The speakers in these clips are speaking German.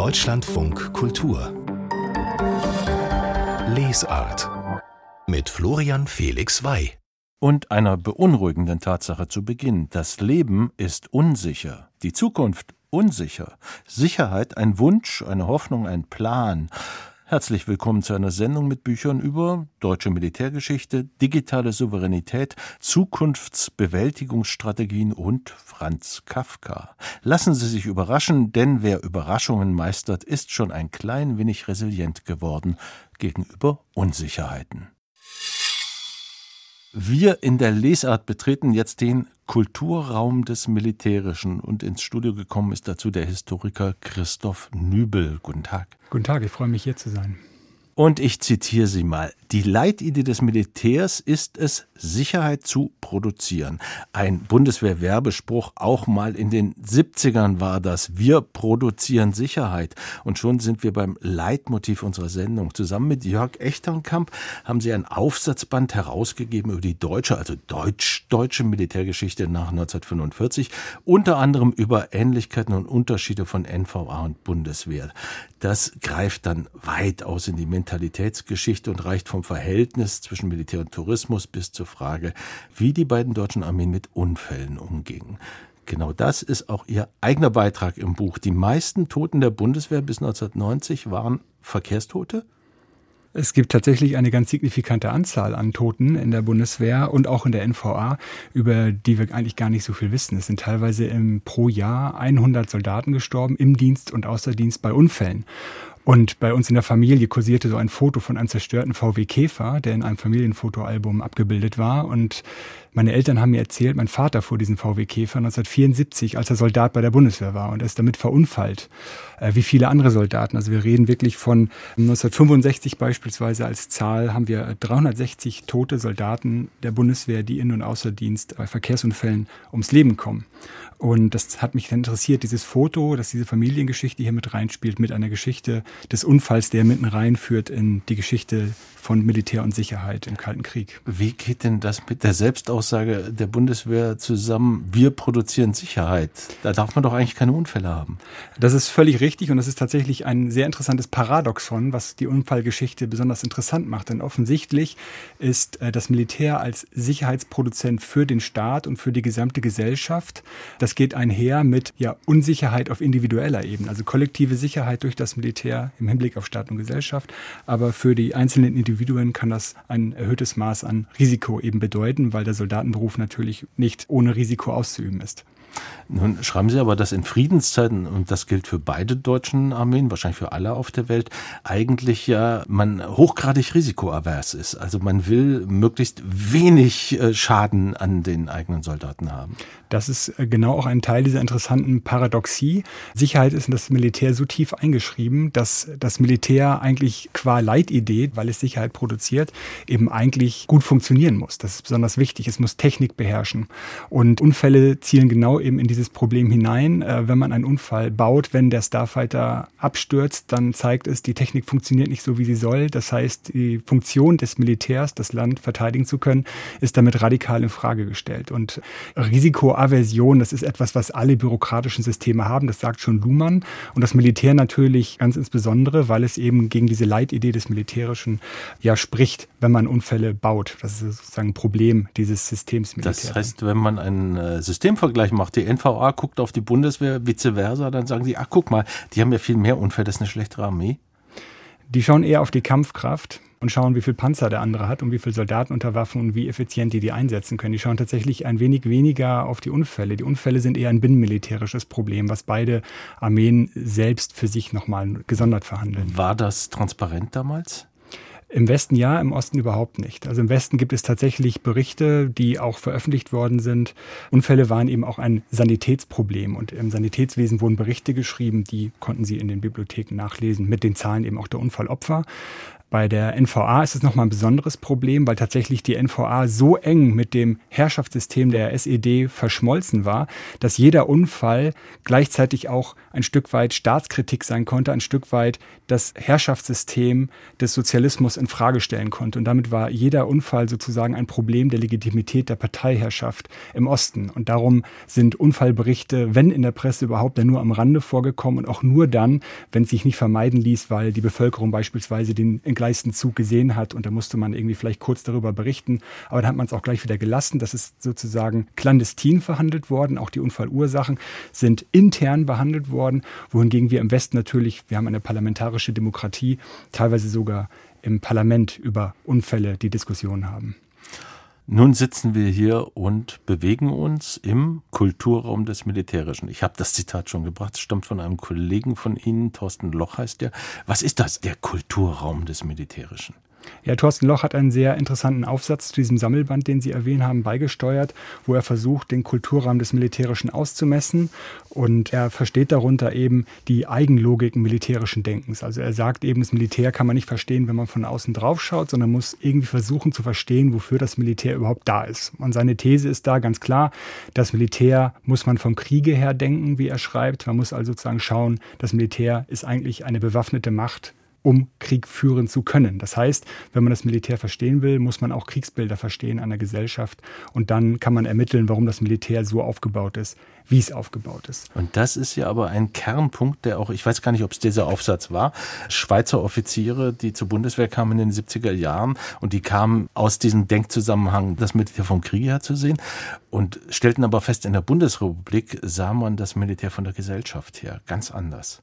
Deutschlandfunk Kultur Lesart mit Florian Felix Wey und einer beunruhigenden Tatsache zu Beginn. Das Leben ist unsicher, die Zukunft unsicher, Sicherheit ein Wunsch, eine Hoffnung, ein Plan. Herzlich willkommen zu einer Sendung mit Büchern über deutsche Militärgeschichte, digitale Souveränität, Zukunftsbewältigungsstrategien und Franz Kafka. Lassen Sie sich überraschen, denn wer Überraschungen meistert, ist schon ein klein wenig resilient geworden gegenüber Unsicherheiten. Wir in der Lesart betreten jetzt den Kulturraum des Militärischen und ins Studio gekommen ist dazu der Historiker Christoph Nübel. Guten Tag. Guten Tag, ich freue mich hier zu sein. Und ich zitiere Sie mal. Die Leitidee des Militärs ist es, Sicherheit zu produzieren. Ein Bundeswehr-Werbespruch, auch mal in den 70ern war das. Wir produzieren Sicherheit. Und schon sind wir beim Leitmotiv unserer Sendung. Zusammen mit Jörg Echternkamp haben Sie ein Aufsatzband herausgegeben über die deutsche, also deutsch-deutsche Militärgeschichte nach 1945. Unter anderem über Ähnlichkeiten und Unterschiede von NVA und Bundeswehr. Das greift dann weit aus in die Mentalitätsgeschichte und reicht vom Verhältnis zwischen Militär und Tourismus bis zur Frage, wie die beiden deutschen Armeen mit Unfällen umgingen. Genau das ist auch Ihr eigener Beitrag im Buch. Die meisten Toten der Bundeswehr bis 1990 waren Verkehrstote? Es gibt tatsächlich eine ganz signifikante Anzahl an Toten in der Bundeswehr und auch in der NVA, über die wir eigentlich gar nicht so viel wissen. Es sind teilweise im, pro Jahr 100 Soldaten gestorben im Dienst und außer Dienst bei Unfällen. Und bei uns in der Familie kursierte so ein Foto von einem zerstörten VW Käfer, der in einem Familienfotoalbum abgebildet war. Und meine Eltern haben mir erzählt, mein Vater fuhr diesen VW Käfer 1974, als er Soldat bei der Bundeswehr war und er ist damit verunfallt, äh, wie viele andere Soldaten. Also wir reden wirklich von 1965 beispielsweise als Zahl haben wir 360 tote Soldaten der Bundeswehr, die in- und außer Dienst bei Verkehrsunfällen ums Leben kommen. Und das hat mich dann interessiert, dieses Foto, dass diese Familiengeschichte hier mit reinspielt, mit einer Geschichte des Unfalls, der mitten reinführt in die Geschichte von Militär und Sicherheit im Kalten Krieg. Wie geht denn das mit der Selbstaussage der Bundeswehr zusammen? Wir produzieren Sicherheit. Da darf man doch eigentlich keine Unfälle haben. Das ist völlig richtig und das ist tatsächlich ein sehr interessantes Paradoxon, was die Unfallgeschichte besonders interessant macht. Denn offensichtlich ist äh, das Militär als Sicherheitsproduzent für den Staat und für die gesamte Gesellschaft. Das geht einher mit ja, Unsicherheit auf individueller Ebene, also kollektive Sicherheit durch das Militär im Hinblick auf Staat und Gesellschaft, aber für die einzelnen Individuen kann das ein erhöhtes Maß an Risiko eben bedeuten, weil der Soldatenberuf natürlich nicht ohne Risiko auszuüben ist. Nun schreiben Sie aber, dass in Friedenszeiten, und das gilt für beide deutschen Armeen, wahrscheinlich für alle auf der Welt, eigentlich ja man hochgradig risikoavers ist. Also man will möglichst wenig äh, Schaden an den eigenen Soldaten haben. Das ist äh, genau auch ein Teil dieser interessanten Paradoxie. Sicherheit ist in das Militär so tief eingeschrieben, dass das Militär eigentlich qua Leitidee, weil es Sicherheit produziert, eben eigentlich gut funktionieren muss. Das ist besonders wichtig. Es muss Technik beherrschen. Und Unfälle zielen genau eben in diese dieses Problem hinein. Äh, wenn man einen Unfall baut, wenn der Starfighter abstürzt, dann zeigt es, die Technik funktioniert nicht so, wie sie soll. Das heißt, die Funktion des Militärs, das Land verteidigen zu können, ist damit radikal in Frage gestellt. Und Risikoaversion, das ist etwas, was alle bürokratischen Systeme haben. Das sagt schon Luhmann. Und das Militär natürlich ganz insbesondere, weil es eben gegen diese Leitidee des Militärischen ja spricht, wenn man Unfälle baut. Das ist sozusagen ein Problem dieses Systems Militär. Das heißt, wenn man einen äh, Systemvergleich macht, die NV NVA guckt auf die Bundeswehr, vice versa, dann sagen sie, ach guck mal, die haben ja viel mehr Unfälle, das ist eine schlechtere Armee. Die schauen eher auf die Kampfkraft und schauen, wie viel Panzer der andere hat und wie viele Soldaten unter Waffen und wie effizient die die einsetzen können. Die schauen tatsächlich ein wenig weniger auf die Unfälle. Die Unfälle sind eher ein binnenmilitärisches Problem, was beide Armeen selbst für sich nochmal gesondert verhandeln. War das transparent damals? Im Westen ja, im Osten überhaupt nicht. Also im Westen gibt es tatsächlich Berichte, die auch veröffentlicht worden sind. Unfälle waren eben auch ein Sanitätsproblem und im Sanitätswesen wurden Berichte geschrieben, die konnten Sie in den Bibliotheken nachlesen, mit den Zahlen eben auch der Unfallopfer. Bei der NVA ist es nochmal ein besonderes Problem, weil tatsächlich die NVA so eng mit dem Herrschaftssystem der SED verschmolzen war, dass jeder Unfall gleichzeitig auch ein Stück weit Staatskritik sein konnte, ein Stück weit das Herrschaftssystem des Sozialismus in Frage stellen konnte. Und damit war jeder Unfall sozusagen ein Problem der Legitimität der Parteiherrschaft im Osten. Und darum sind Unfallberichte, wenn in der Presse überhaupt, dann nur am Rande vorgekommen und auch nur dann, wenn es sich nicht vermeiden ließ, weil die Bevölkerung beispielsweise den entgleisten Zug gesehen hat und da musste man irgendwie vielleicht kurz darüber berichten. Aber dann hat man es auch gleich wieder gelassen. Das ist sozusagen clandestin verhandelt worden. Auch die Unfallursachen sind intern behandelt worden, wohingegen wir im Westen natürlich, wir haben eine parlamentarische Demokratie, teilweise sogar im Parlament über Unfälle die Diskussion haben. Nun sitzen wir hier und bewegen uns im Kulturraum des Militärischen. Ich habe das Zitat schon gebracht, es stammt von einem Kollegen von Ihnen, Thorsten Loch heißt der. Was ist das, der Kulturraum des Militärischen? Ja, Thorsten Loch hat einen sehr interessanten Aufsatz zu diesem Sammelband, den Sie erwähnt haben, beigesteuert, wo er versucht, den Kulturrahmen des Militärischen auszumessen. Und er versteht darunter eben die Eigenlogiken militärischen Denkens. Also er sagt eben, das Militär kann man nicht verstehen, wenn man von außen drauf schaut, sondern muss irgendwie versuchen zu verstehen, wofür das Militär überhaupt da ist. Und seine These ist da ganz klar, das Militär muss man vom Kriege her denken, wie er schreibt. Man muss also sozusagen schauen, das Militär ist eigentlich eine bewaffnete Macht, um Krieg führen zu können. Das heißt, wenn man das Militär verstehen will, muss man auch Kriegsbilder verstehen einer Gesellschaft und dann kann man ermitteln, warum das Militär so aufgebaut ist, wie es aufgebaut ist. Und das ist ja aber ein Kernpunkt, der auch, ich weiß gar nicht, ob es dieser Aufsatz war, Schweizer Offiziere, die zur Bundeswehr kamen in den 70er Jahren und die kamen aus diesem Denkzusammenhang, das Militär vom Krieg her zu sehen und stellten aber fest, in der Bundesrepublik sah man das Militär von der Gesellschaft her ganz anders.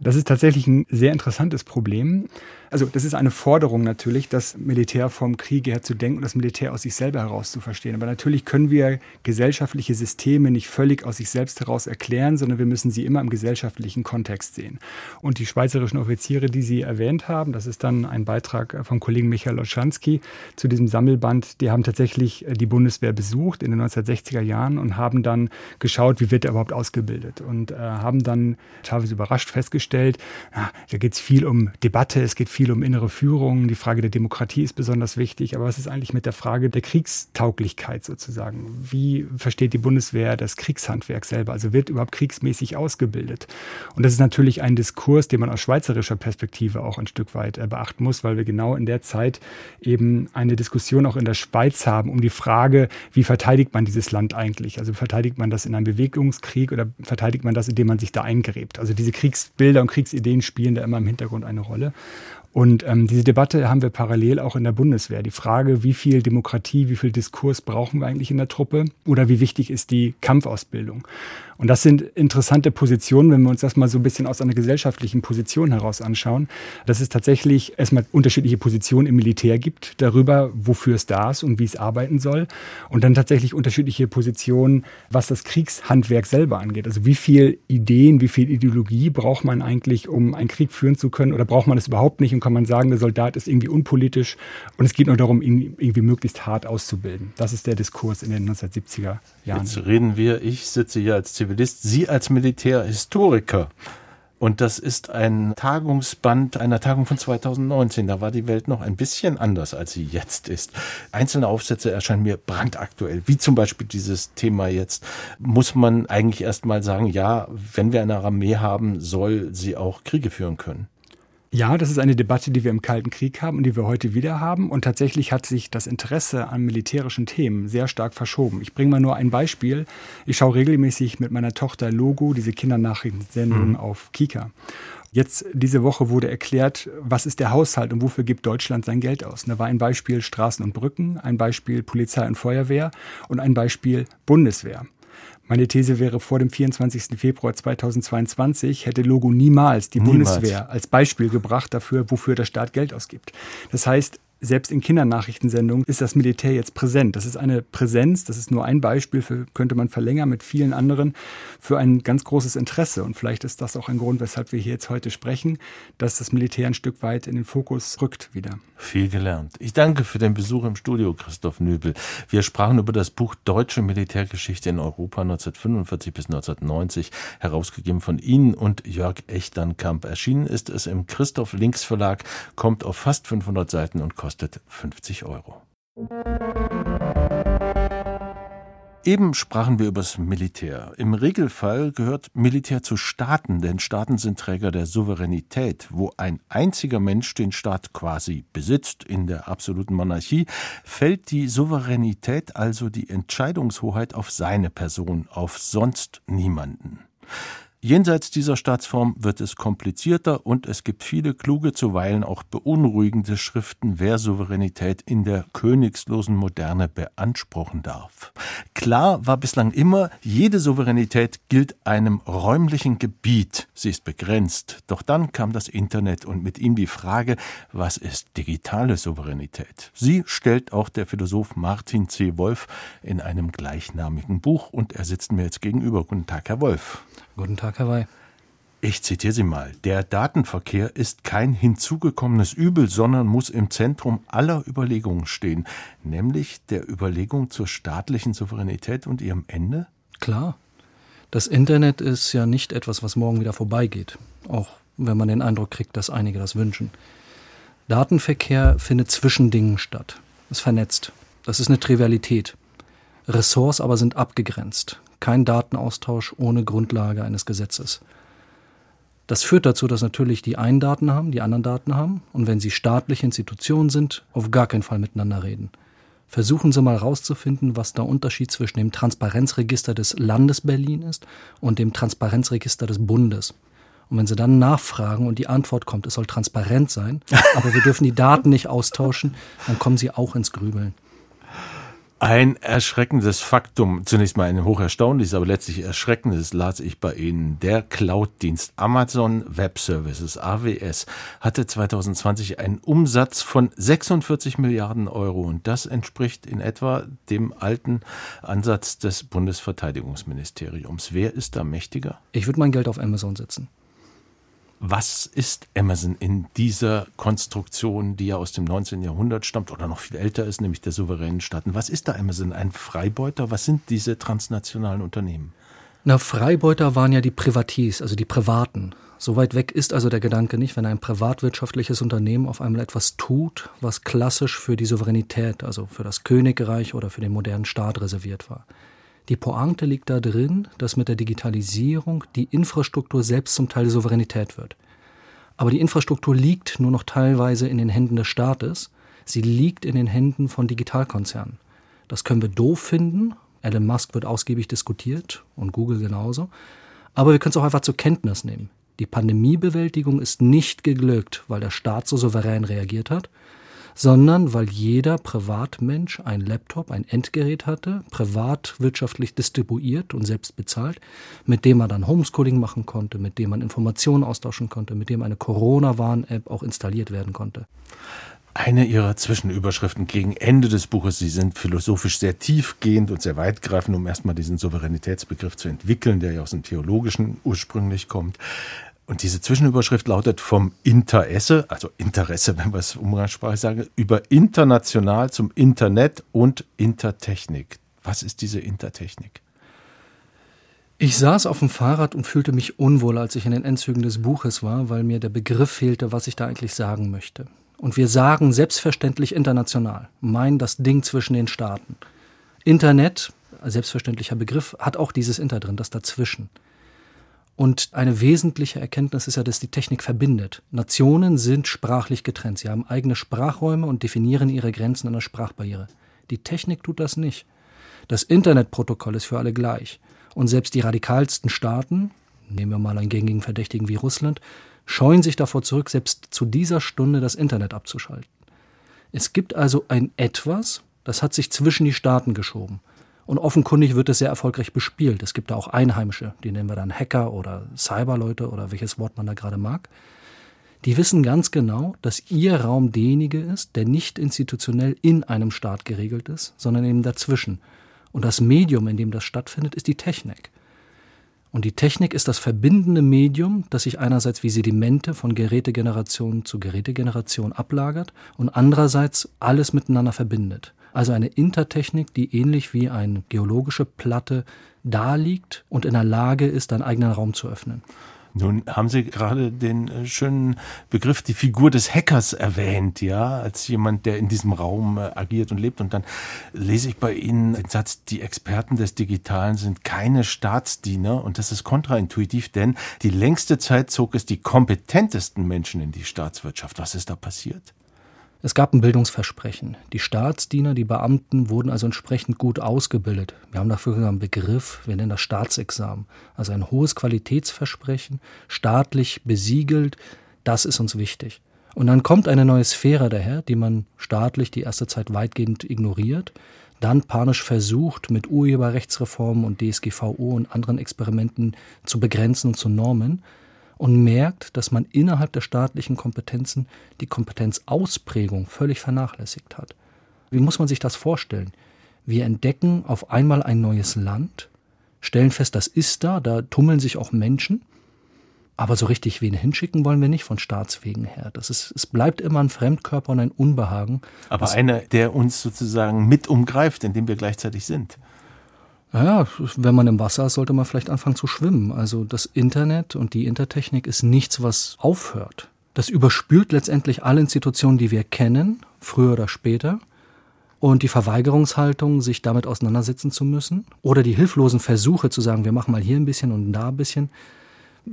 Das ist tatsächlich ein sehr interessantes Problem. Also das ist eine Forderung natürlich, das Militär vom Kriege her zu denken und das Militär aus sich selber heraus zu verstehen. Aber natürlich können wir gesellschaftliche Systeme nicht völlig aus sich selbst heraus erklären, sondern wir müssen sie immer im gesellschaftlichen Kontext sehen. Und die schweizerischen Offiziere, die Sie erwähnt haben, das ist dann ein Beitrag vom Kollegen Michael Oschanski zu diesem Sammelband, die haben tatsächlich die Bundeswehr besucht in den 1960er Jahren und haben dann geschaut, wie wird er überhaupt ausgebildet und äh, haben dann teilweise überrascht festgestellt, na, da geht es viel um Debatte, es geht viel viel um innere Führung. Die Frage der Demokratie ist besonders wichtig. Aber was ist eigentlich mit der Frage der Kriegstauglichkeit sozusagen? Wie versteht die Bundeswehr das Kriegshandwerk selber? Also wird überhaupt kriegsmäßig ausgebildet? Und das ist natürlich ein Diskurs, den man aus schweizerischer Perspektive auch ein Stück weit äh, beachten muss, weil wir genau in der Zeit eben eine Diskussion auch in der Schweiz haben um die Frage, wie verteidigt man dieses Land eigentlich? Also verteidigt man das in einem Bewegungskrieg oder verteidigt man das, indem man sich da eingräbt? Also diese Kriegsbilder und Kriegsideen spielen da immer im Hintergrund eine Rolle. Und ähm, diese Debatte haben wir parallel auch in der Bundeswehr. Die Frage, wie viel Demokratie, wie viel Diskurs brauchen wir eigentlich in der Truppe oder wie wichtig ist die Kampfausbildung? Und das sind interessante Positionen, wenn wir uns das mal so ein bisschen aus einer gesellschaftlichen Position heraus anschauen, dass es tatsächlich erstmal unterschiedliche Positionen im Militär gibt darüber, wofür es da ist und wie es arbeiten soll. Und dann tatsächlich unterschiedliche Positionen, was das Kriegshandwerk selber angeht. Also wie viel Ideen, wie viel Ideologie braucht man eigentlich, um einen Krieg führen zu können oder braucht man es überhaupt nicht und kann man sagen, der Soldat ist irgendwie unpolitisch und es geht nur darum, ihn irgendwie möglichst hart auszubilden. Das ist der Diskurs in den 1970er Jahren. Jetzt reden wir, ich sitze hier als Zivilist, Sie als Militärhistoriker. Und das ist ein Tagungsband einer Tagung von 2019. Da war die Welt noch ein bisschen anders, als sie jetzt ist. Einzelne Aufsätze erscheinen mir brandaktuell, wie zum Beispiel dieses Thema jetzt. Muss man eigentlich erst mal sagen, ja, wenn wir eine Armee haben, soll sie auch Kriege führen können. Ja, das ist eine Debatte, die wir im Kalten Krieg haben und die wir heute wieder haben. Und tatsächlich hat sich das Interesse an militärischen Themen sehr stark verschoben. Ich bringe mal nur ein Beispiel. Ich schaue regelmäßig mit meiner Tochter Logo, diese Kindernachrichtensendung mhm. auf Kika. Jetzt diese Woche wurde erklärt, was ist der Haushalt und wofür gibt Deutschland sein Geld aus. Da war ein Beispiel Straßen und Brücken, ein Beispiel Polizei und Feuerwehr und ein Beispiel Bundeswehr. Meine These wäre, vor dem 24. Februar 2022 hätte Logo niemals die niemals. Bundeswehr als Beispiel gebracht dafür, wofür der Staat Geld ausgibt. Das heißt, selbst in Kindernachrichtensendungen ist das Militär jetzt präsent. Das ist eine Präsenz, das ist nur ein Beispiel, für, könnte man verlängern mit vielen anderen, für ein ganz großes Interesse. Und vielleicht ist das auch ein Grund, weshalb wir hier jetzt heute sprechen, dass das Militär ein Stück weit in den Fokus rückt wieder. Viel gelernt. Ich danke für den Besuch im Studio, Christoph Nübel. Wir sprachen über das Buch Deutsche Militärgeschichte in Europa 1945 bis 1990, herausgegeben von Ihnen und Jörg Echternkamp. Erschienen ist es im Christoph Links Verlag, kommt auf fast 500 Seiten und kostet 50 Euro. Eben sprachen wir über das Militär. Im Regelfall gehört Militär zu Staaten, denn Staaten sind Träger der Souveränität. Wo ein einziger Mensch den Staat quasi besitzt, in der absoluten Monarchie, fällt die Souveränität, also die Entscheidungshoheit, auf seine Person, auf sonst niemanden. Jenseits dieser Staatsform wird es komplizierter und es gibt viele kluge, zuweilen auch beunruhigende Schriften, wer Souveränität in der königslosen Moderne beanspruchen darf. Klar war bislang immer, jede Souveränität gilt einem räumlichen Gebiet. Sie ist begrenzt. Doch dann kam das Internet und mit ihm die Frage, was ist digitale Souveränität? Sie stellt auch der Philosoph Martin C. Wolf in einem gleichnamigen Buch und er sitzt mir jetzt gegenüber. Guten Tag, Herr Wolf. Guten Tag, Herr Wey. Ich zitiere Sie mal. Der Datenverkehr ist kein hinzugekommenes Übel, sondern muss im Zentrum aller Überlegungen stehen, nämlich der Überlegung zur staatlichen Souveränität und ihrem Ende? Klar. Das Internet ist ja nicht etwas, was morgen wieder vorbeigeht, auch wenn man den Eindruck kriegt, dass einige das wünschen. Datenverkehr findet zwischen Dingen statt, ist vernetzt. Das ist eine Trivialität. Ressorts aber sind abgegrenzt kein Datenaustausch ohne Grundlage eines Gesetzes. Das führt dazu, dass natürlich die einen Daten haben, die anderen Daten haben und wenn sie staatliche Institutionen sind, auf gar keinen Fall miteinander reden. Versuchen Sie mal herauszufinden, was der Unterschied zwischen dem Transparenzregister des Landes Berlin ist und dem Transparenzregister des Bundes. Und wenn Sie dann nachfragen und die Antwort kommt, es soll transparent sein, aber wir dürfen die Daten nicht austauschen, dann kommen Sie auch ins Grübeln. Ein erschreckendes Faktum, zunächst mal ein hocherstaunliches, aber letztlich erschreckendes, las ich bei Ihnen. Der Cloud-Dienst Amazon Web Services, AWS, hatte 2020 einen Umsatz von 46 Milliarden Euro und das entspricht in etwa dem alten Ansatz des Bundesverteidigungsministeriums. Wer ist da mächtiger? Ich würde mein Geld auf Amazon setzen. Was ist Amazon in dieser Konstruktion, die ja aus dem 19. Jahrhundert stammt oder noch viel älter ist, nämlich der souveränen Staaten? Was ist da Amazon? Ein Freibeuter? Was sind diese transnationalen Unternehmen? Na, Freibeuter waren ja die Privatis, also die Privaten. So weit weg ist also der Gedanke nicht, wenn ein privatwirtschaftliches Unternehmen auf einmal etwas tut, was klassisch für die Souveränität, also für das Königreich oder für den modernen Staat reserviert war. Die Pointe liegt da drin, dass mit der Digitalisierung die Infrastruktur selbst zum Teil Souveränität wird. Aber die Infrastruktur liegt nur noch teilweise in den Händen des Staates. Sie liegt in den Händen von Digitalkonzernen. Das können wir doof finden. Elon Musk wird ausgiebig diskutiert und Google genauso. Aber wir können es auch einfach zur Kenntnis nehmen. Die Pandemiebewältigung ist nicht geglückt, weil der Staat so souverän reagiert hat, sondern weil jeder Privatmensch ein Laptop, ein Endgerät hatte, privat wirtschaftlich distribuiert und selbst bezahlt, mit dem man dann Homeschooling machen konnte, mit dem man Informationen austauschen konnte, mit dem eine Corona-Warn-App auch installiert werden konnte. Eine Ihrer Zwischenüberschriften gegen Ende des Buches, Sie sind philosophisch sehr tiefgehend und sehr weitgreifend, um erstmal diesen Souveränitätsbegriff zu entwickeln, der ja aus dem Theologischen ursprünglich kommt. Und diese Zwischenüberschrift lautet vom Interesse, also Interesse, wenn wir es umgangssprachlich sagen, über international zum Internet und Intertechnik. Was ist diese Intertechnik? Ich saß auf dem Fahrrad und fühlte mich unwohl, als ich in den Endzügen des Buches war, weil mir der Begriff fehlte, was ich da eigentlich sagen möchte. Und wir sagen selbstverständlich international, meinen das Ding zwischen den Staaten. Internet, selbstverständlicher Begriff, hat auch dieses Inter drin, das dazwischen. Und eine wesentliche Erkenntnis ist ja, dass die Technik verbindet. Nationen sind sprachlich getrennt. Sie haben eigene Sprachräume und definieren ihre Grenzen an der Sprachbarriere. Die Technik tut das nicht. Das Internetprotokoll ist für alle gleich. Und selbst die radikalsten Staaten, nehmen wir mal einen gängigen Verdächtigen wie Russland, scheuen sich davor zurück, selbst zu dieser Stunde das Internet abzuschalten. Es gibt also ein Etwas, das hat sich zwischen die Staaten geschoben. Und offenkundig wird es sehr erfolgreich bespielt. Es gibt da auch Einheimische, die nennen wir dann Hacker oder Cyberleute oder welches Wort man da gerade mag. Die wissen ganz genau, dass ihr Raum derjenige ist, der nicht institutionell in einem Staat geregelt ist, sondern eben dazwischen. Und das Medium, in dem das stattfindet, ist die Technik. Und die Technik ist das verbindende Medium, das sich einerseits wie Sedimente von Gerätegeneration zu Gerätegeneration ablagert und andererseits alles miteinander verbindet. Also eine Intertechnik, die ähnlich wie eine geologische Platte da liegt und in der Lage ist, einen eigenen Raum zu öffnen. Nun haben Sie gerade den äh, schönen Begriff, die Figur des Hackers erwähnt, ja, als jemand, der in diesem Raum äh, agiert und lebt. Und dann lese ich bei Ihnen den Satz, die Experten des Digitalen sind keine Staatsdiener. Und das ist kontraintuitiv, denn die längste Zeit zog es die kompetentesten Menschen in die Staatswirtschaft. Was ist da passiert? Es gab ein Bildungsversprechen. Die Staatsdiener, die Beamten wurden also entsprechend gut ausgebildet. Wir haben dafür einen Begriff, wir nennen das Staatsexamen. Also ein hohes Qualitätsversprechen, staatlich besiegelt, das ist uns wichtig. Und dann kommt eine neue Sphäre daher, die man staatlich die erste Zeit weitgehend ignoriert, dann panisch versucht, mit Urheberrechtsreformen und DSGVO und anderen Experimenten zu begrenzen und zu normen und merkt, dass man innerhalb der staatlichen Kompetenzen die Kompetenzausprägung völlig vernachlässigt hat. Wie muss man sich das vorstellen? Wir entdecken auf einmal ein neues Land, stellen fest, das ist da, da tummeln sich auch Menschen, aber so richtig wen hinschicken wollen wir nicht von Staatswegen her. Das ist, es bleibt immer ein Fremdkörper und ein Unbehagen. Aber einer, der uns sozusagen mit umgreift, in dem wir gleichzeitig sind. Naja, wenn man im Wasser ist, sollte man vielleicht anfangen zu schwimmen. Also das Internet und die Intertechnik ist nichts, was aufhört. Das überspült letztendlich alle Institutionen, die wir kennen, früher oder später. Und die Verweigerungshaltung, sich damit auseinandersetzen zu müssen, oder die hilflosen Versuche zu sagen, wir machen mal hier ein bisschen und da ein bisschen,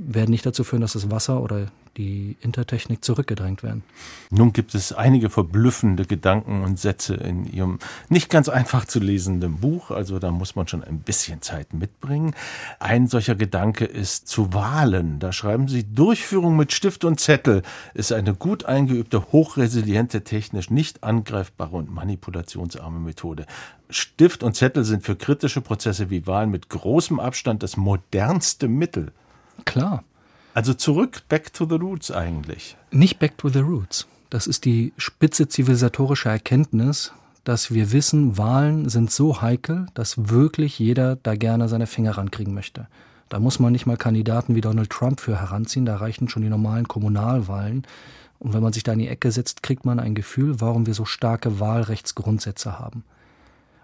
werden nicht dazu führen, dass das Wasser oder die Intertechnik zurückgedrängt werden. Nun gibt es einige verblüffende Gedanken und Sätze in Ihrem nicht ganz einfach zu lesenden Buch, also da muss man schon ein bisschen Zeit mitbringen. Ein solcher Gedanke ist zu Wahlen. Da schreiben Sie, Durchführung mit Stift und Zettel ist eine gut eingeübte, hochresiliente, technisch nicht angreifbare und manipulationsarme Methode. Stift und Zettel sind für kritische Prozesse wie Wahlen mit großem Abstand das modernste Mittel. Klar. Also zurück, back to the roots eigentlich. Nicht back to the roots. Das ist die spitze zivilisatorische Erkenntnis, dass wir wissen, Wahlen sind so heikel, dass wirklich jeder da gerne seine Finger rankriegen möchte. Da muss man nicht mal Kandidaten wie Donald Trump für heranziehen, da reichen schon die normalen Kommunalwahlen. Und wenn man sich da in die Ecke setzt, kriegt man ein Gefühl, warum wir so starke Wahlrechtsgrundsätze haben.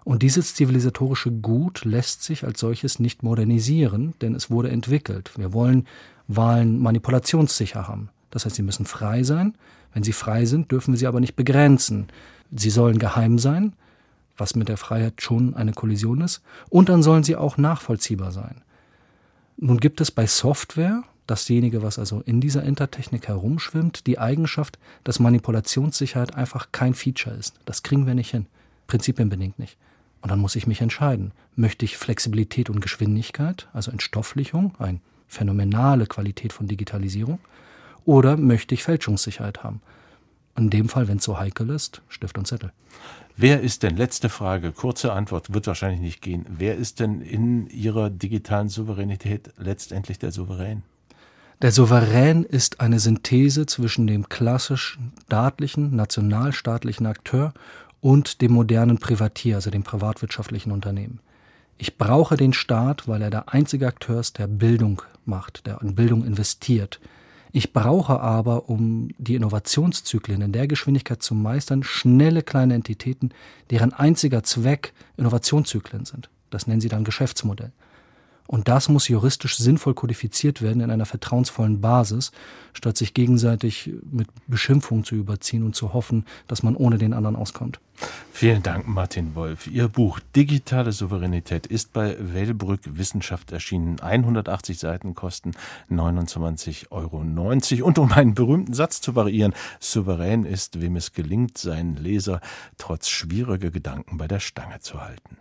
Und dieses zivilisatorische Gut lässt sich als solches nicht modernisieren, denn es wurde entwickelt. Wir wollen Wahlen manipulationssicher haben. Das heißt, sie müssen frei sein. Wenn sie frei sind, dürfen wir sie aber nicht begrenzen. Sie sollen geheim sein, was mit der Freiheit schon eine Kollision ist. Und dann sollen sie auch nachvollziehbar sein. Nun gibt es bei Software, dasjenige, was also in dieser Intertechnik herumschwimmt, die Eigenschaft, dass Manipulationssicherheit einfach kein Feature ist. Das kriegen wir nicht hin. Prinzipienbedingt nicht. Und dann muss ich mich entscheiden. Möchte ich Flexibilität und Geschwindigkeit, also Entstofflichung, eine phänomenale Qualität von Digitalisierung, oder möchte ich Fälschungssicherheit haben? In dem Fall, wenn es so heikel ist, Stift und Zettel. Wer ist denn, letzte Frage, kurze Antwort, wird wahrscheinlich nicht gehen, wer ist denn in Ihrer digitalen Souveränität letztendlich der Souverän? Der Souverän ist eine Synthese zwischen dem klassischen staatlichen, nationalstaatlichen Akteur und dem modernen Privatier, also dem privatwirtschaftlichen Unternehmen. Ich brauche den Staat, weil er der einzige Akteur ist, der Bildung macht, der in Bildung investiert. Ich brauche aber, um die Innovationszyklen in der Geschwindigkeit zu meistern, schnelle kleine Entitäten, deren einziger Zweck Innovationszyklen sind. Das nennen sie dann Geschäftsmodell. Und das muss juristisch sinnvoll kodifiziert werden in einer vertrauensvollen Basis, statt sich gegenseitig mit Beschimpfungen zu überziehen und zu hoffen, dass man ohne den anderen auskommt. Vielen Dank, Martin Wolf. Ihr Buch Digitale Souveränität ist bei Wellbrück Wissenschaft erschienen. 180 Seiten kosten 29,90 Euro. Und um einen berühmten Satz zu variieren, souverän ist, wem es gelingt, seinen Leser trotz schwieriger Gedanken bei der Stange zu halten.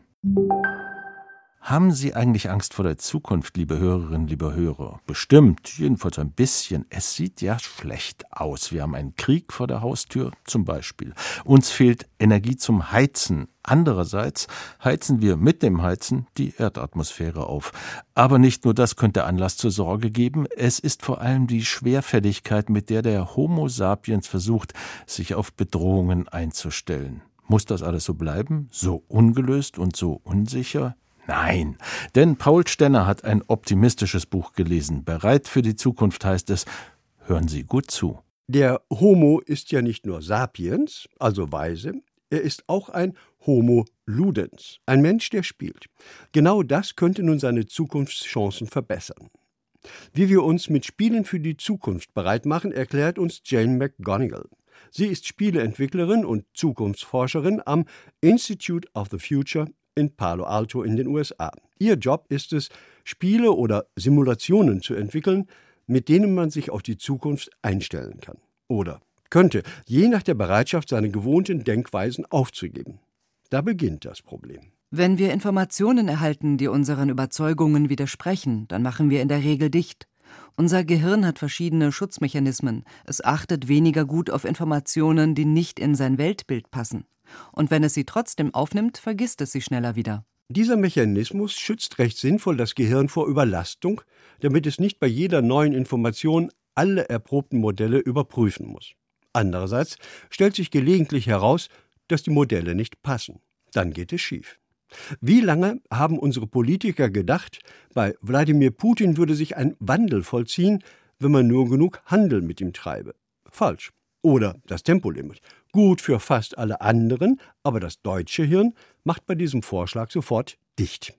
Haben Sie eigentlich Angst vor der Zukunft, liebe Hörerinnen, liebe Hörer? Bestimmt, jedenfalls ein bisschen. Es sieht ja schlecht aus. Wir haben einen Krieg vor der Haustür zum Beispiel. Uns fehlt Energie zum Heizen. Andererseits heizen wir mit dem Heizen die Erdatmosphäre auf. Aber nicht nur das könnte Anlass zur Sorge geben, es ist vor allem die Schwerfälligkeit, mit der der Homo sapiens versucht, sich auf Bedrohungen einzustellen. Muss das alles so bleiben? So ungelöst und so unsicher? Nein, denn Paul Stenner hat ein optimistisches Buch gelesen. Bereit für die Zukunft heißt es, hören Sie gut zu. Der Homo ist ja nicht nur sapiens, also weise, er ist auch ein Homo ludens, ein Mensch, der spielt. Genau das könnte nun seine Zukunftschancen verbessern. Wie wir uns mit Spielen für die Zukunft bereit machen, erklärt uns Jane McGonigal. Sie ist Spieleentwicklerin und Zukunftsforscherin am Institute of the Future in Palo Alto in den USA. Ihr Job ist es, Spiele oder Simulationen zu entwickeln, mit denen man sich auf die Zukunft einstellen kann. Oder könnte, je nach der Bereitschaft, seine gewohnten Denkweisen aufzugeben. Da beginnt das Problem. Wenn wir Informationen erhalten, die unseren Überzeugungen widersprechen, dann machen wir in der Regel dicht. Unser Gehirn hat verschiedene Schutzmechanismen. Es achtet weniger gut auf Informationen, die nicht in sein Weltbild passen und wenn es sie trotzdem aufnimmt, vergisst es sie schneller wieder. Dieser Mechanismus schützt recht sinnvoll das Gehirn vor Überlastung, damit es nicht bei jeder neuen Information alle erprobten Modelle überprüfen muss. Andererseits stellt sich gelegentlich heraus, dass die Modelle nicht passen. Dann geht es schief. Wie lange haben unsere Politiker gedacht, bei Wladimir Putin würde sich ein Wandel vollziehen, wenn man nur genug Handel mit ihm treibe? Falsch. Oder das Tempolimit gut für fast alle anderen, aber das deutsche Hirn macht bei diesem Vorschlag sofort dicht.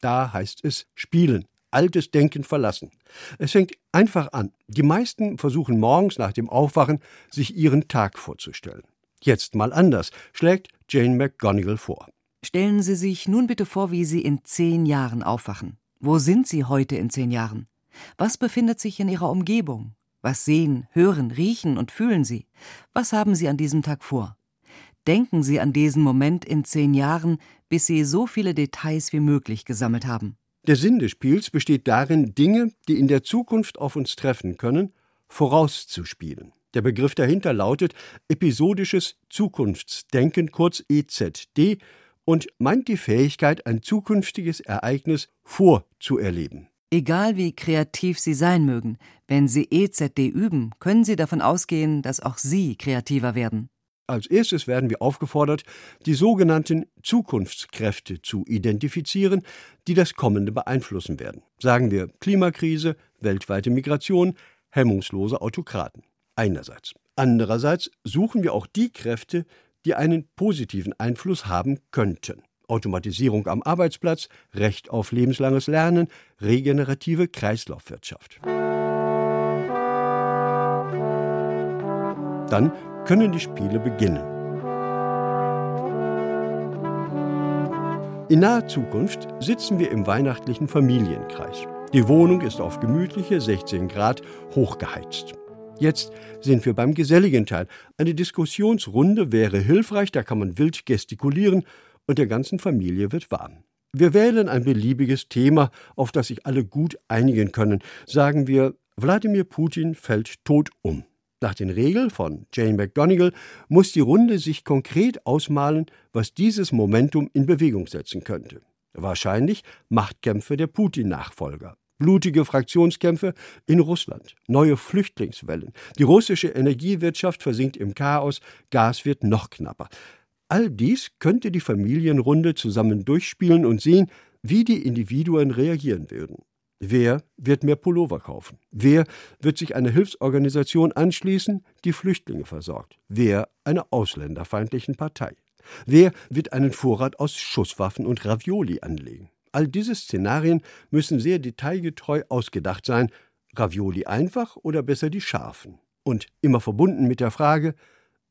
Da heißt es spielen, altes Denken verlassen. Es fängt einfach an. Die meisten versuchen morgens nach dem Aufwachen, sich ihren Tag vorzustellen. Jetzt mal anders, schlägt Jane McGonigal vor. Stellen Sie sich nun bitte vor, wie Sie in zehn Jahren aufwachen. Wo sind Sie heute in zehn Jahren? Was befindet sich in Ihrer Umgebung? Was sehen, hören, riechen und fühlen Sie? Was haben Sie an diesem Tag vor? Denken Sie an diesen Moment in zehn Jahren, bis Sie so viele Details wie möglich gesammelt haben. Der Sinn des Spiels besteht darin, Dinge, die in der Zukunft auf uns treffen können, vorauszuspielen. Der Begriff dahinter lautet episodisches Zukunftsdenken, kurz EZD, und meint die Fähigkeit, ein zukünftiges Ereignis vorzuerleben. Egal wie kreativ Sie sein mögen, wenn Sie EZD üben, können Sie davon ausgehen, dass auch Sie kreativer werden. Als erstes werden wir aufgefordert, die sogenannten Zukunftskräfte zu identifizieren, die das Kommende beeinflussen werden. Sagen wir Klimakrise, weltweite Migration, hemmungslose Autokraten. Einerseits. Andererseits suchen wir auch die Kräfte, die einen positiven Einfluss haben könnten. Automatisierung am Arbeitsplatz, Recht auf lebenslanges Lernen, regenerative Kreislaufwirtschaft. Dann können die Spiele beginnen. In naher Zukunft sitzen wir im weihnachtlichen Familienkreis. Die Wohnung ist auf gemütliche 16 Grad hochgeheizt. Jetzt sind wir beim geselligen Teil. Eine Diskussionsrunde wäre hilfreich, da kann man wild gestikulieren und der ganzen Familie wird warm. Wir wählen ein beliebiges Thema, auf das sich alle gut einigen können. Sagen wir, Wladimir Putin fällt tot um. Nach den Regeln von Jane McGonigal muss die Runde sich konkret ausmalen, was dieses Momentum in Bewegung setzen könnte. Wahrscheinlich Machtkämpfe der Putin-Nachfolger. Blutige Fraktionskämpfe in Russland, neue Flüchtlingswellen. Die russische Energiewirtschaft versinkt im Chaos, Gas wird noch knapper. All dies könnte die Familienrunde zusammen durchspielen und sehen, wie die Individuen reagieren würden. Wer wird mehr Pullover kaufen? Wer wird sich einer Hilfsorganisation anschließen, die Flüchtlinge versorgt? Wer einer ausländerfeindlichen Partei? Wer wird einen Vorrat aus Schusswaffen und Ravioli anlegen? All diese Szenarien müssen sehr detailgetreu ausgedacht sein. Ravioli einfach oder besser die scharfen? Und immer verbunden mit der Frage,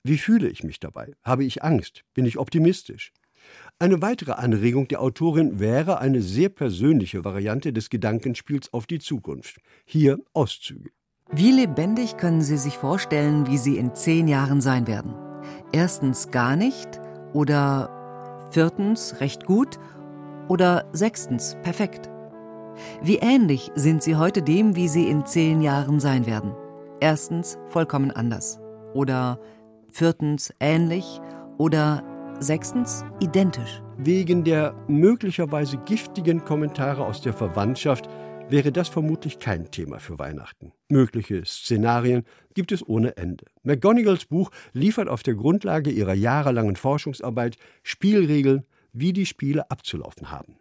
wie fühle ich mich dabei? Habe ich Angst? Bin ich optimistisch? Eine weitere Anregung der Autorin wäre eine sehr persönliche Variante des Gedankenspiels auf die Zukunft. Hier Auszüge. Wie lebendig können Sie sich vorstellen, wie Sie in zehn Jahren sein werden? Erstens gar nicht oder viertens recht gut Oder sechstens, perfekt. Wie ähnlich sind sie heute dem, wie sie in zehn Jahren sein werden? Erstens, vollkommen anders. Oder viertens, ähnlich. Oder sechstens, identisch. Wegen der möglicherweise giftigen Kommentare aus der Verwandtschaft wäre das vermutlich kein Thema für Weihnachten. Mögliche Szenarien gibt es ohne Ende. McGonagalls Buch liefert auf der Grundlage ihrer jahrelangen Forschungsarbeit Spielregeln, wie die Spiele abzulaufen haben.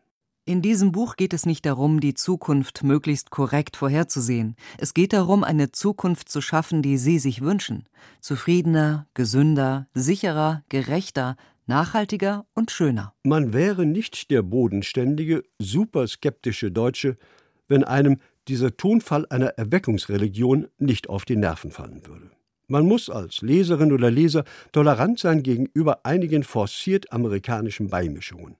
In diesem Buch geht es nicht darum, die Zukunft möglichst korrekt vorherzusehen. Es geht darum, eine Zukunft zu schaffen, die Sie sich wünschen. Zufriedener, gesünder, sicherer, gerechter, nachhaltiger und schöner. Man wäre nicht der bodenständige, superskeptische Deutsche, wenn einem dieser Tonfall einer Erweckungsreligion nicht auf die Nerven fallen würde. Man muss als Leserin oder Leser tolerant sein gegenüber einigen forciert amerikanischen Beimischungen.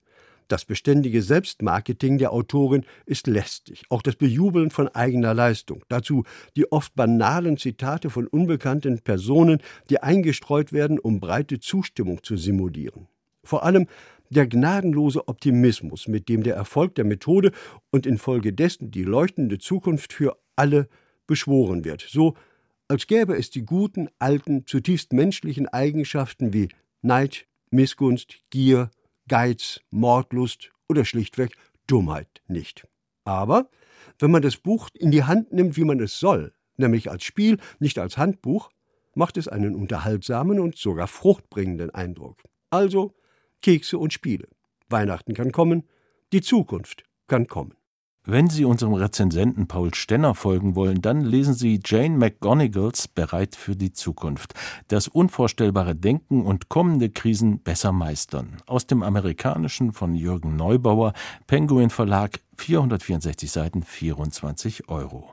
Das beständige Selbstmarketing der Autorin ist lästig, auch das Bejubeln von eigener Leistung. Dazu die oft banalen Zitate von unbekannten Personen, die eingestreut werden, um breite Zustimmung zu simulieren. Vor allem der gnadenlose Optimismus, mit dem der Erfolg der Methode und infolgedessen die leuchtende Zukunft für alle beschworen wird, so als gäbe es die guten, alten, zutiefst menschlichen Eigenschaften wie Neid, Missgunst, Gier, Geiz, Mordlust oder schlichtweg Dummheit nicht. Aber wenn man das Buch in die Hand nimmt, wie man es soll, nämlich als Spiel, nicht als Handbuch, macht es einen unterhaltsamen und sogar fruchtbringenden Eindruck. Also Kekse und Spiele. Weihnachten kann kommen, die Zukunft kann kommen. Wenn Sie unserem Rezensenten Paul Stenner folgen wollen, dann lesen Sie Jane McGonagalls Bereit für die Zukunft. Das unvorstellbare Denken und kommende Krisen besser meistern. Aus dem amerikanischen von Jürgen Neubauer, Penguin Verlag, 464 Seiten, 24 Euro.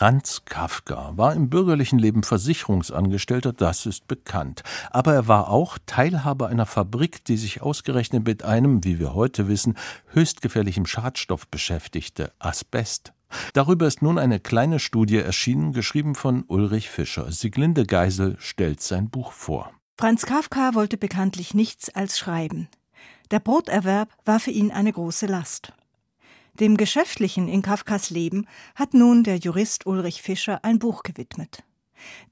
Franz Kafka war im bürgerlichen Leben Versicherungsangestellter, das ist bekannt. Aber er war auch Teilhaber einer Fabrik, die sich ausgerechnet mit einem, wie wir heute wissen, höchst gefährlichen Schadstoff beschäftigte, Asbest. Darüber ist nun eine kleine Studie erschienen, geschrieben von Ulrich Fischer. Sieglinde Geisel stellt sein Buch vor. Franz Kafka wollte bekanntlich nichts als schreiben. Der Broterwerb war für ihn eine große Last. Dem Geschäftlichen in Kafkas Leben hat nun der Jurist Ulrich Fischer ein Buch gewidmet.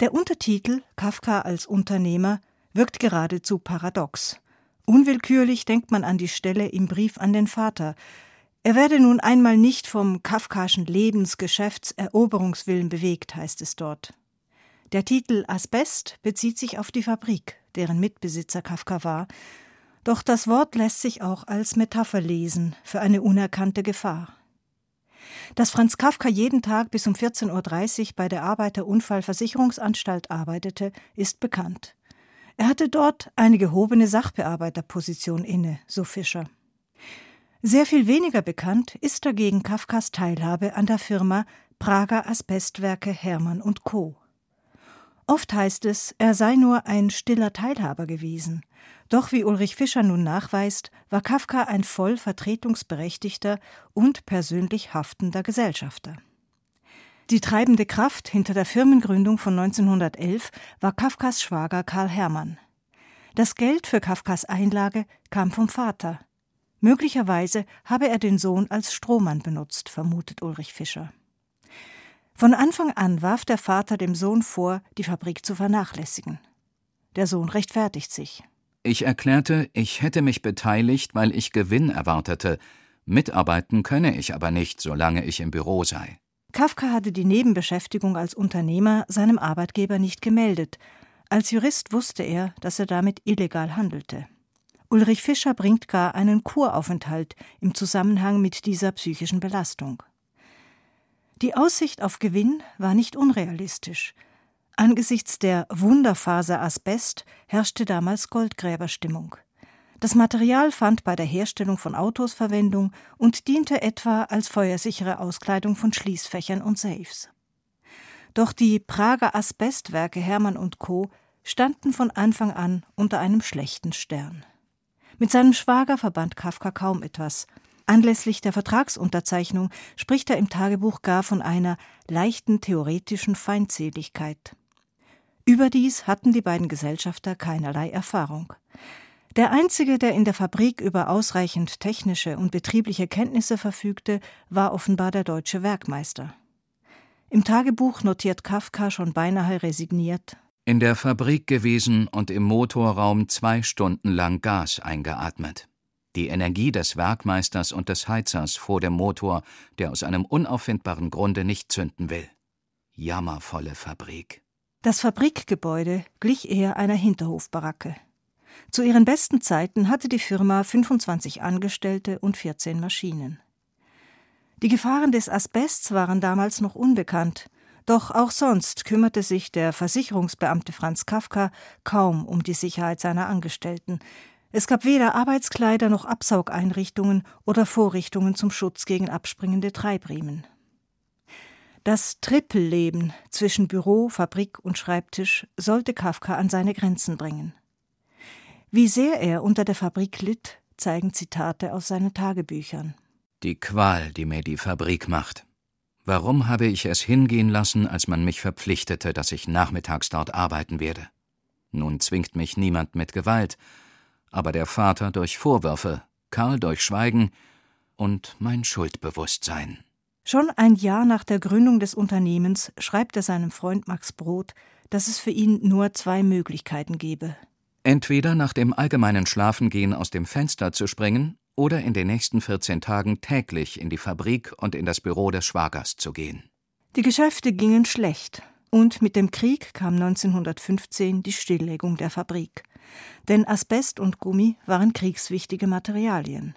Der Untertitel Kafka als Unternehmer wirkt geradezu paradox. Unwillkürlich denkt man an die Stelle im Brief an den Vater. Er werde nun einmal nicht vom kafkaschen Lebens-, Geschäfts-, Eroberungswillen bewegt, heißt es dort. Der Titel Asbest bezieht sich auf die Fabrik, deren Mitbesitzer Kafka war, doch das Wort lässt sich auch als Metapher lesen für eine unerkannte Gefahr. Dass Franz Kafka jeden Tag bis um 14.30 Uhr bei der Arbeiterunfallversicherungsanstalt arbeitete, ist bekannt. Er hatte dort eine gehobene Sachbearbeiterposition inne, so Fischer. Sehr viel weniger bekannt ist dagegen Kafkas Teilhabe an der Firma Prager Asbestwerke Hermann und Co. Oft heißt es, er sei nur ein stiller Teilhaber gewesen. Doch wie Ulrich Fischer nun nachweist, war Kafka ein voll vertretungsberechtigter und persönlich haftender Gesellschafter. Die treibende Kraft hinter der Firmengründung von 1911 war Kafkas Schwager Karl Hermann. Das Geld für Kafkas Einlage kam vom Vater. Möglicherweise habe er den Sohn als Strohmann benutzt, vermutet Ulrich Fischer. Von Anfang an warf der Vater dem Sohn vor, die Fabrik zu vernachlässigen. Der Sohn rechtfertigt sich. Ich erklärte, ich hätte mich beteiligt, weil ich Gewinn erwartete. Mitarbeiten könne ich aber nicht, solange ich im Büro sei. Kafka hatte die Nebenbeschäftigung als Unternehmer seinem Arbeitgeber nicht gemeldet. Als Jurist wusste er, dass er damit illegal handelte. Ulrich Fischer bringt gar einen Kuraufenthalt im Zusammenhang mit dieser psychischen Belastung. Die Aussicht auf Gewinn war nicht unrealistisch. Angesichts der Wunderfaser Asbest herrschte damals Goldgräberstimmung. Das Material fand bei der Herstellung von Autos Verwendung und diente etwa als feuersichere Auskleidung von Schließfächern und Safes. Doch die Prager Asbestwerke Hermann und Co. standen von Anfang an unter einem schlechten Stern. Mit seinem Schwager verband Kafka kaum etwas, Anlässlich der Vertragsunterzeichnung spricht er im Tagebuch gar von einer leichten theoretischen Feindseligkeit. Überdies hatten die beiden Gesellschafter keinerlei Erfahrung. Der einzige, der in der Fabrik über ausreichend technische und betriebliche Kenntnisse verfügte, war offenbar der deutsche Werkmeister. Im Tagebuch notiert Kafka schon beinahe resigniert. In der Fabrik gewesen und im Motorraum zwei Stunden lang Gas eingeatmet. Die Energie des Werkmeisters und des Heizers vor dem Motor, der aus einem unauffindbaren Grunde nicht zünden will. Jammervolle Fabrik. Das Fabrikgebäude glich eher einer Hinterhofbaracke. Zu ihren besten Zeiten hatte die Firma 25 Angestellte und 14 Maschinen. Die Gefahren des Asbests waren damals noch unbekannt, doch auch sonst kümmerte sich der Versicherungsbeamte Franz Kafka kaum um die Sicherheit seiner Angestellten. Es gab weder Arbeitskleider noch Absaugeinrichtungen oder Vorrichtungen zum Schutz gegen abspringende Treibriemen. Das Trippelleben zwischen Büro, Fabrik und Schreibtisch sollte Kafka an seine Grenzen bringen. Wie sehr er unter der Fabrik litt, zeigen Zitate aus seinen Tagebüchern. Die Qual, die mir die Fabrik macht. Warum habe ich es hingehen lassen, als man mich verpflichtete, dass ich nachmittags dort arbeiten werde? Nun zwingt mich niemand mit Gewalt, aber der Vater durch Vorwürfe, Karl durch Schweigen und mein Schuldbewusstsein. Schon ein Jahr nach der Gründung des Unternehmens schreibt er seinem Freund Max Brot, dass es für ihn nur zwei Möglichkeiten gebe. Entweder nach dem allgemeinen Schlafengehen aus dem Fenster zu springen oder in den nächsten 14 Tagen täglich in die Fabrik und in das Büro des Schwagers zu gehen. Die Geschäfte gingen schlecht und mit dem Krieg kam 1915 die Stilllegung der Fabrik. Denn Asbest und Gummi waren kriegswichtige Materialien.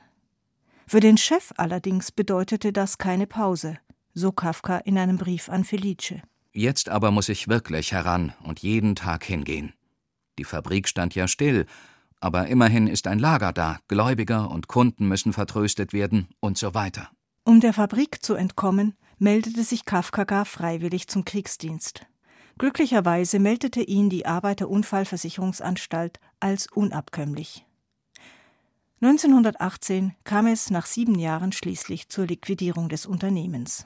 Für den Chef allerdings bedeutete das keine Pause, so Kafka in einem Brief an Felice. Jetzt aber muss ich wirklich heran und jeden Tag hingehen. Die Fabrik stand ja still, aber immerhin ist ein Lager da, Gläubiger und Kunden müssen vertröstet werden und so weiter. Um der Fabrik zu entkommen, meldete sich Kafka gar freiwillig zum Kriegsdienst. Glücklicherweise meldete ihn die Arbeiterunfallversicherungsanstalt als unabkömmlich. 1918 kam es nach sieben Jahren schließlich zur Liquidierung des Unternehmens.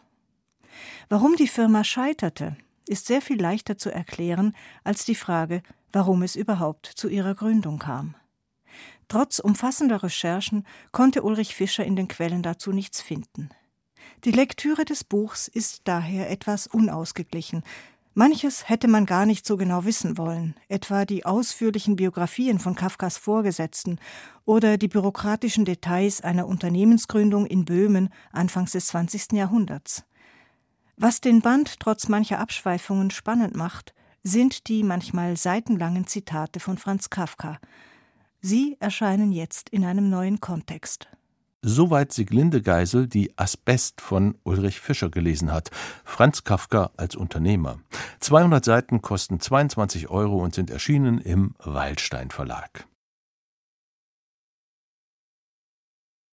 Warum die Firma scheiterte, ist sehr viel leichter zu erklären als die Frage, warum es überhaupt zu ihrer Gründung kam. Trotz umfassender Recherchen konnte Ulrich Fischer in den Quellen dazu nichts finden. Die Lektüre des Buchs ist daher etwas unausgeglichen. Manches hätte man gar nicht so genau wissen wollen, etwa die ausführlichen Biografien von Kafkas Vorgesetzten oder die bürokratischen Details einer Unternehmensgründung in Böhmen Anfangs des 20. Jahrhunderts. Was den Band trotz mancher Abschweifungen spannend macht, sind die manchmal seitenlangen Zitate von Franz Kafka, Sie erscheinen jetzt in einem neuen Kontext. Soweit Siglinde Geisel, die Asbest von Ulrich Fischer gelesen hat. Franz Kafka als Unternehmer. 200 Seiten kosten 22 Euro und sind erschienen im Waldstein Verlag.